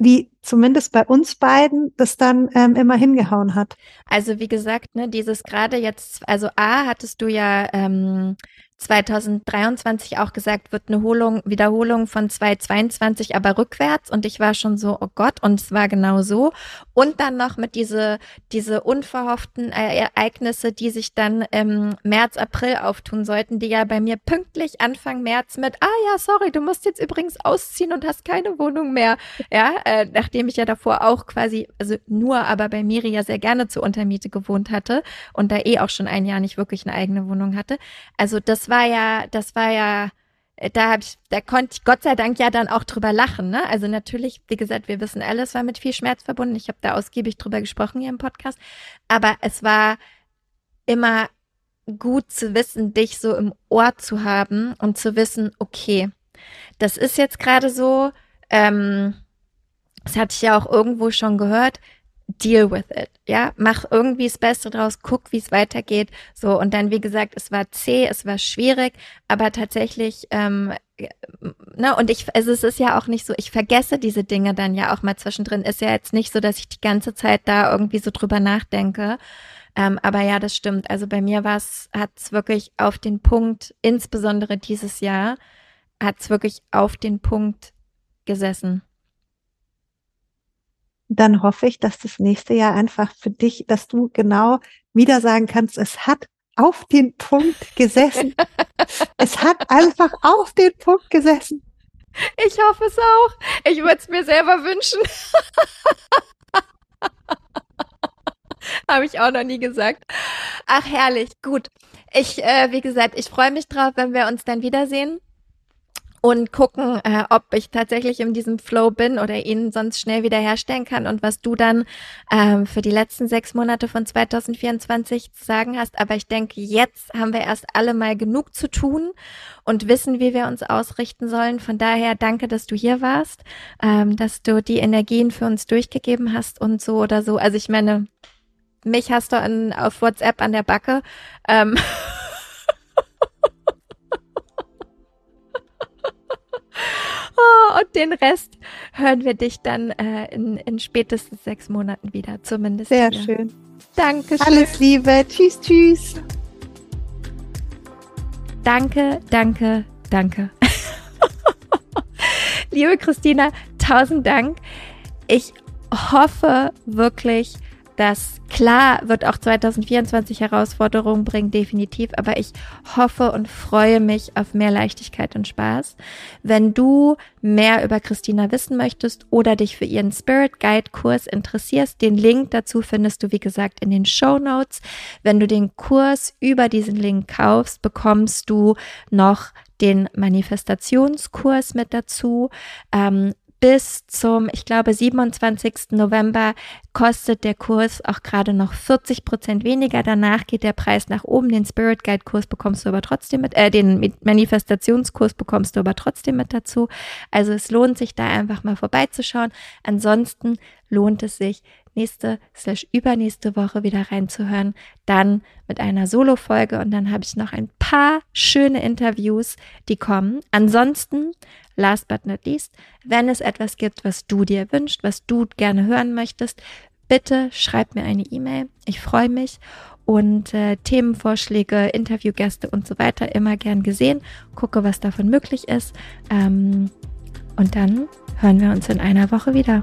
wie zumindest bei uns beiden das dann ähm, immer hingehauen hat. Also wie gesagt, ne, dieses gerade jetzt, also A hattest du ja ähm, 2023 auch gesagt, wird eine Holung, Wiederholung von 2022, aber rückwärts. Und ich war schon so, oh Gott, und es war genau so. Und dann noch mit diese, diese unverhofften Ereignisse, die sich dann im März, April auftun sollten, die ja bei mir pünktlich Anfang März mit, ah ja, sorry, du musst jetzt übrigens ausziehen und hast keine Wohnung mehr. Ja, äh, nachdem ich ja davor auch quasi, also nur, aber bei Miri ja sehr gerne zur Untermiete gewohnt hatte und da eh auch schon ein Jahr nicht wirklich eine eigene Wohnung hatte. Also das war ja, das war ja, äh, da hab ich, da konnte ich Gott sei Dank ja dann auch drüber lachen. Ne? Also natürlich, wie gesagt, wir wissen alles war mit viel Schmerz verbunden. Ich habe da ausgiebig drüber gesprochen hier im Podcast. Aber es war immer gut zu wissen, dich so im Ohr zu haben und zu wissen, okay, das ist jetzt gerade so, ähm, das hatte ich ja auch irgendwo schon gehört, deal with it. Ja, mach irgendwie das Beste draus, guck, wie es weitergeht. So, und dann, wie gesagt, es war zäh, es war schwierig, aber tatsächlich, ähm, ne, und ich, also es ist ja auch nicht so, ich vergesse diese Dinge dann ja auch mal zwischendrin. Ist ja jetzt nicht so, dass ich die ganze Zeit da irgendwie so drüber nachdenke. Ähm, aber ja, das stimmt. Also bei mir war es, hat es wirklich auf den Punkt, insbesondere dieses Jahr, hat es wirklich auf den Punkt gesessen dann hoffe ich, dass das nächste Jahr einfach für dich, dass du genau wieder sagen kannst, es hat auf den Punkt gesessen. es hat einfach auf den Punkt gesessen. Ich hoffe es auch. Ich würde es mir selber wünschen. Habe ich auch noch nie gesagt. Ach, herrlich. Gut. Ich, äh, wie gesagt, ich freue mich drauf, wenn wir uns dann wiedersehen und gucken, äh, ob ich tatsächlich in diesem Flow bin oder ihn sonst schnell wieder herstellen kann und was du dann ähm, für die letzten sechs Monate von 2024 zu sagen hast. Aber ich denke, jetzt haben wir erst alle mal genug zu tun und wissen, wie wir uns ausrichten sollen. Von daher danke, dass du hier warst, ähm, dass du die Energien für uns durchgegeben hast und so oder so. Also ich meine, mich hast du an, auf WhatsApp an der Backe. Ähm, und den Rest hören wir dich dann äh, in, in spätestens sechs Monaten wieder, zumindest. Sehr hier. schön. Dankeschön. Alles Liebe. Tschüss, tschüss. Danke, danke, danke. Liebe Christina, tausend Dank. Ich hoffe wirklich, das klar wird auch 2024 Herausforderungen bringen, definitiv, aber ich hoffe und freue mich auf mehr Leichtigkeit und Spaß. Wenn du mehr über Christina wissen möchtest oder dich für ihren Spirit Guide Kurs interessierst, den Link dazu findest du, wie gesagt, in den Show Notes. Wenn du den Kurs über diesen Link kaufst, bekommst du noch den Manifestationskurs mit dazu. Ähm, bis zum, ich glaube, 27. November kostet der Kurs auch gerade noch 40 Prozent weniger. Danach geht der Preis nach oben. Den Spirit Guide Kurs bekommst du aber trotzdem mit, äh, den Manifestationskurs bekommst du aber trotzdem mit dazu. Also es lohnt sich da einfach mal vorbeizuschauen. Ansonsten lohnt es sich, nächste slash übernächste Woche wieder reinzuhören. Dann mit einer Solo-Folge und dann habe ich noch ein paar schöne Interviews, die kommen. Ansonsten last but not least, wenn es etwas gibt, was du dir wünschst, was du gerne hören möchtest, bitte schreib mir eine E-Mail. Ich freue mich und äh, Themenvorschläge, Interviewgäste und so weiter immer gern gesehen. Gucke, was davon möglich ist. Ähm, und dann hören wir uns in einer Woche wieder.